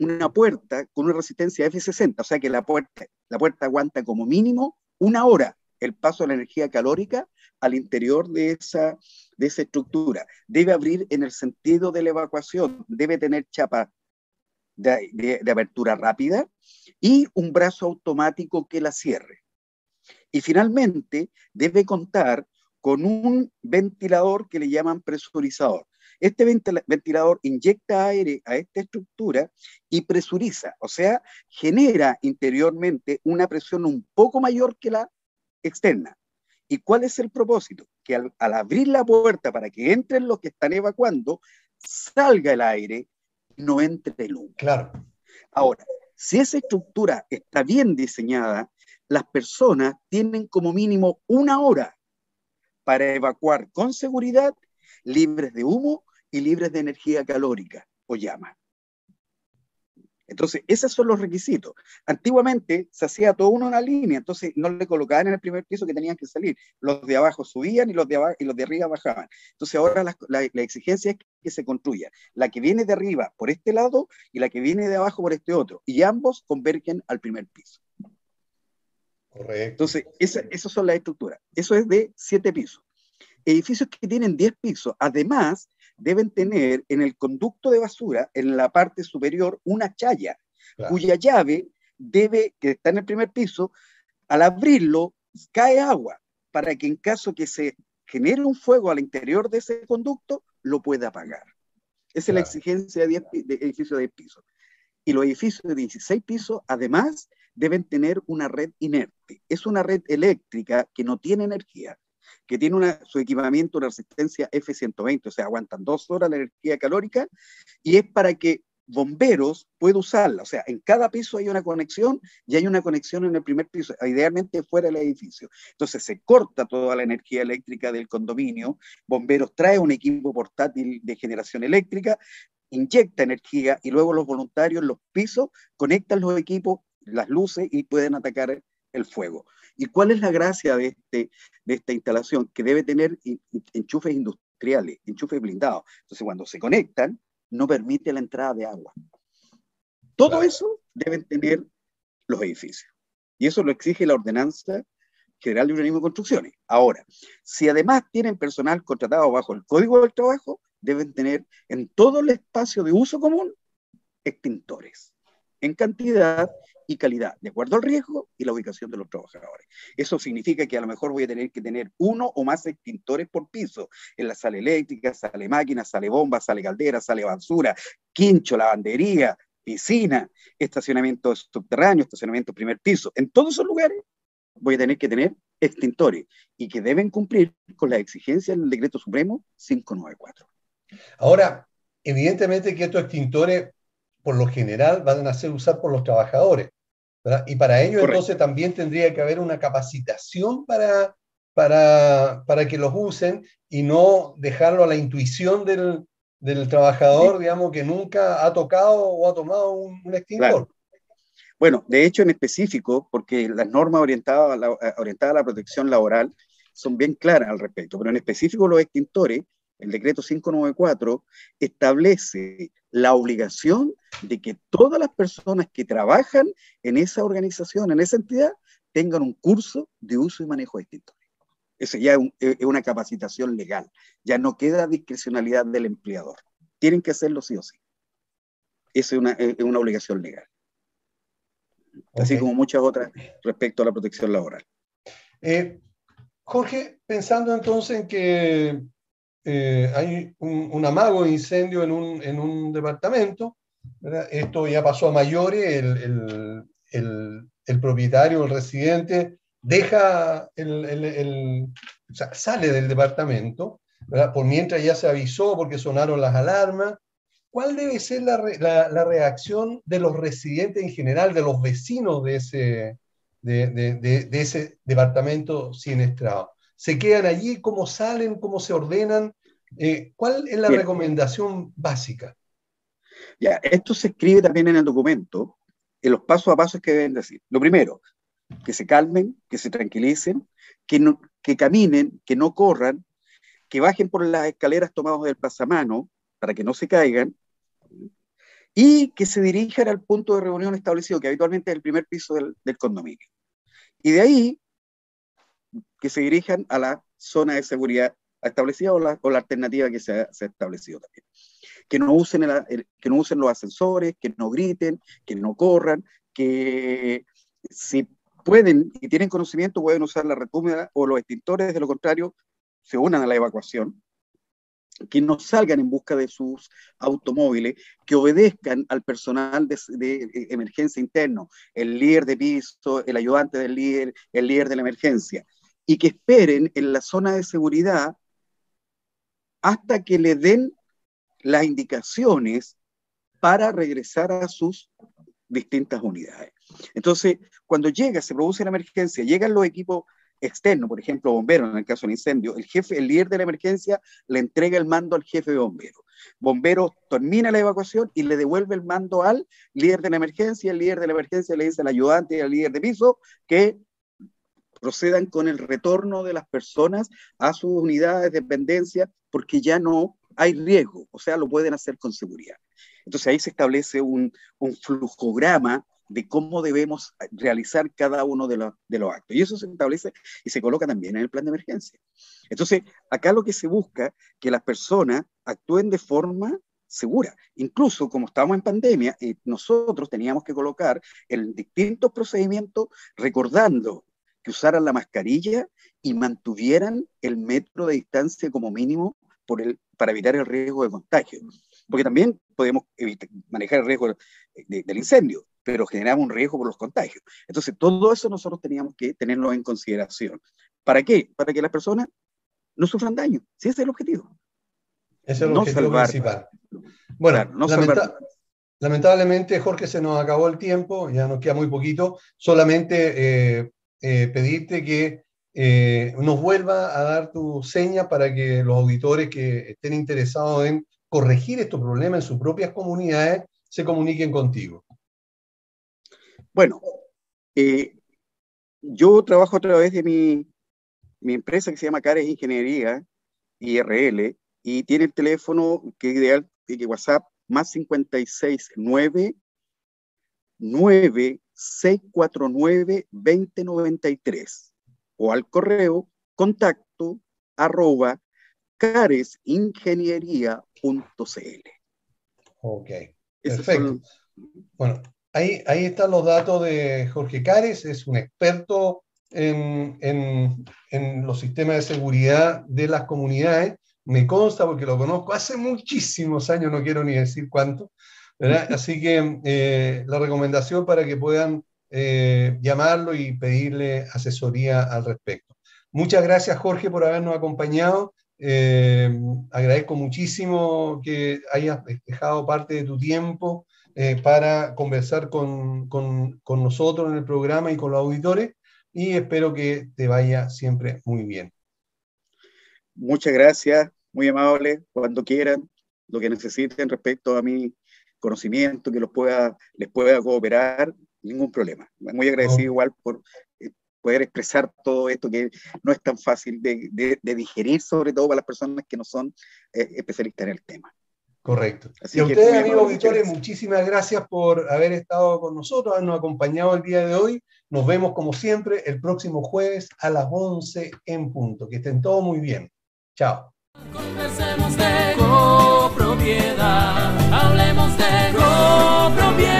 una puerta con una resistencia F60, o sea que la puerta, la puerta aguanta como mínimo una hora el paso de la energía calórica al interior de esa, de esa estructura. Debe abrir en el sentido de la evacuación, debe tener chapa de, apertura rápida y un brazo automático que la cierre. Y finalmente debe contar con un ventilador que le llaman presurizador. Este ventilador inyecta aire a esta estructura y presuriza, o sea, genera interiormente una presión un poco mayor que la externa. ¿Y cuál es el propósito? Que al, abrir la puerta para que entren los que están evacuando, salga el aire no entre el humo. Claro. Ahora, si esa estructura está bien diseñada, las personas tienen como mínimo una hora para evacuar con seguridad, libres de humo y libres de energía calórica o llama. Entonces, esos son los requisitos. Antiguamente se hacía todo uno en una línea, entonces no le colocaban en el primer piso que tenían que salir. Los de abajo subían y los de, abajo, y los de arriba bajaban. Entonces, ahora la, exigencia es que se construya la que viene de arriba por este lado y la que viene de abajo por este otro. Y ambos convergen al primer piso. Correcto. Entonces, esa, esas son las estructuras. Eso es de siete pisos. Edificios que tienen diez pisos, además, deben tener en el conducto de basura, en la parte superior, una chaya, cuya llave debe, que está en el primer piso, al abrirlo, cae agua, para que en caso que se genere un fuego al interior de ese conducto, lo pueda apagar. Esa es la exigencia de, de edificios de 10 pisos. Y los edificios de 16 pisos, además, deben tener una red inerte. Es una red eléctrica que no tiene energía que tiene una, su equipamiento, una resistencia F120, o sea, aguantan dos horas la energía calórica, y es para que bomberos puedan usarla. O sea, en cada piso hay una conexión y hay una conexión en el primer piso, idealmente fuera del edificio. Entonces se corta toda la energía eléctrica del condominio, bomberos trae un equipo portátil de generación eléctrica, inyecta energía y luego los voluntarios los pisos conectan los equipos, las luces y pueden atacar el fuego. ¿Y cuál es la gracia de, este, de esta instalación? Que debe tener enchufes industriales, enchufes blindados. Entonces, cuando se conectan, no permite la entrada de agua. Todo eso deben tener los edificios. Y eso lo exige la Ordenanza General de Urbanismo y Construcciones. Ahora, si además tienen personal contratado bajo el Código del Trabajo, deben tener en todo el espacio de uso común extintores en cantidad y calidad, de acuerdo al riesgo y la ubicación de los trabajadores. Eso significa que a lo mejor voy a tener que tener uno o más extintores por piso. En la sala eléctrica, sale máquina, sale bomba, sale caldera, sale basura, quincho, lavandería, piscina, estacionamiento subterráneo, estacionamiento primer piso. En todos esos lugares voy a tener que tener extintores y que deben cumplir con las exigencias del decreto supremo 594. Ahora, evidentemente que estos extintores por lo general van a ser usados por los trabajadores. Y para ello entonces también tendría que haber una capacitación para, para, para que los usen y no dejarlo a la intuición del, del trabajador, digamos, que nunca ha tocado o ha tomado un, extintor. Bueno, de hecho en específico, porque las normas orientadas a, la, orientadas a la protección laboral son bien claras al respecto, pero en específico los extintores, el decreto 594 establece la obligación de que todas las personas que trabajan en esa organización, en esa entidad, tengan un curso de uso y manejo de extintores. Eso ya es, una capacitación legal, ya no queda discrecionalidad del empleador. Tienen que hacerlo sí o sí. Eso es una, es una obligación legal. Así como muchas otras respecto a la protección laboral. Eh, Jorge, pensando entonces en que eh, hay un, amago de incendio en un, en un departamento. Esto ya pasó a mayores, el, el, el, propietario, el residente, deja el, el, el o sea, sale del departamento, ¿verdad? por mientras ya se avisó porque sonaron las alarmas. ¿Cuál debe ser la, la, la reacción de los residentes en general, de los vecinos de ese, de, de, de, de ese departamento siniestrado? ¿Se quedan allí? ¿Cómo salen? ¿Cómo se ordenan? Eh, ¿Cuál es la Bien. recomendación básica? Ya, esto se escribe también en el documento, en los pasos a pasos que deben decir. Lo primero, que se calmen, que se tranquilicen, que, no, que caminen, que no corran, que bajen por las escaleras tomados del pasamano para que no se caigan y que se dirijan al punto de reunión establecido, que habitualmente es el primer piso del, del condominio. Y de ahí que se dirijan a la zona de seguridad establecida o la, o la alternativa que se ha, se ha, establecido también. Que no, usen el, el, que no usen los ascensores, que no griten, que no corran, que si pueden y tienen conocimiento pueden usar la retúmida o los extintores, de lo contrario se unan a la evacuación, que no salgan en busca de sus automóviles, que obedezcan al personal de, de, emergencia interno, el líder de piso, el ayudante del líder, el líder de la emergencia, y que esperen en la zona de seguridad hasta que le den las indicaciones para regresar a sus distintas unidades. Entonces, cuando llega, se produce la emergencia, llegan los equipos externos, por ejemplo, bomberos, en el caso del incendio, el jefe, el líder de la emergencia, le entrega el mando al jefe de bomberos. Bomberos termina la evacuación y le devuelve el mando al líder de la emergencia, el líder de la emergencia le dice al ayudante y al líder de piso que procedan con el retorno de las personas a sus unidades de dependencia porque ya no hay riesgo, o sea, lo pueden hacer con seguridad. Entonces ahí se establece un, un flujograma de cómo debemos realizar cada uno de los, de los actos. Y eso se establece y se coloca también en el plan de emergencia. Entonces, acá lo que se busca que las personas actúen de forma segura. Incluso como estábamos en pandemia, eh, nosotros teníamos que colocar en distintos procedimientos recordando que usaran la mascarilla y mantuvieran el metro de distancia como mínimo por el, para evitar el riesgo de contagio. Porque también podemos evitar, manejar el riesgo de, de, del incendio, pero generamos un riesgo por los contagios. Entonces, todo eso nosotros teníamos que tenerlo en consideración. ¿Para qué? Para que las personas no sufran daño. Si ese es el objetivo. Ese es el no objetivo salvar. principal. Bueno, claro, no lamenta salvar. lamentablemente, Jorge, se nos acabó el tiempo, ya nos queda muy poquito. Solamente eh, eh, pedirte que eh, nos vuelva a dar tu seña para que los auditores que estén interesados en corregir estos problemas en sus propias comunidades se comuniquen contigo. Bueno, eh, yo trabajo a través de mi, mi, empresa que se llama Cares Ingeniería, IRL, y tiene el teléfono que ideal, que WhatsApp, más 569 9649 2093 o al correo contacto arroba caresingeniería.cl. Ok, perfecto. Bueno, ahí, ahí están los datos de Jorge Cares, es un experto en, en, en, los sistemas de seguridad de las comunidades. Me consta porque lo conozco hace muchísimos años, no quiero ni decir cuánto. ¿Verdad? Así que eh, la recomendación para que puedan eh, llamarlo y pedirle asesoría al respecto. Muchas gracias, Jorge, por habernos acompañado. Eh, agradezco muchísimo que hayas dejado parte de tu tiempo eh, para conversar con, con, con, nosotros en el programa y con los auditores y espero que te vaya siempre muy bien. Muchas gracias, muy amable, cuando quieran, lo que necesiten respecto a mi conocimiento, que los pueda, les pueda cooperar, ningún problema. Muy agradecido igual por eh, poder expresar todo esto que no es tan fácil de, de, de digerir, sobre todo para las personas que no son eh, especialistas en el tema. Correcto. Así y a ustedes, amigos auditores, muchísimas gracias por haber estado con nosotros, habernos acompañado el día de hoy. Nos vemos, como siempre, el próximo jueves a las 11 en punto. Que estén todos muy bien. Chao. Hablemos de copropiedad.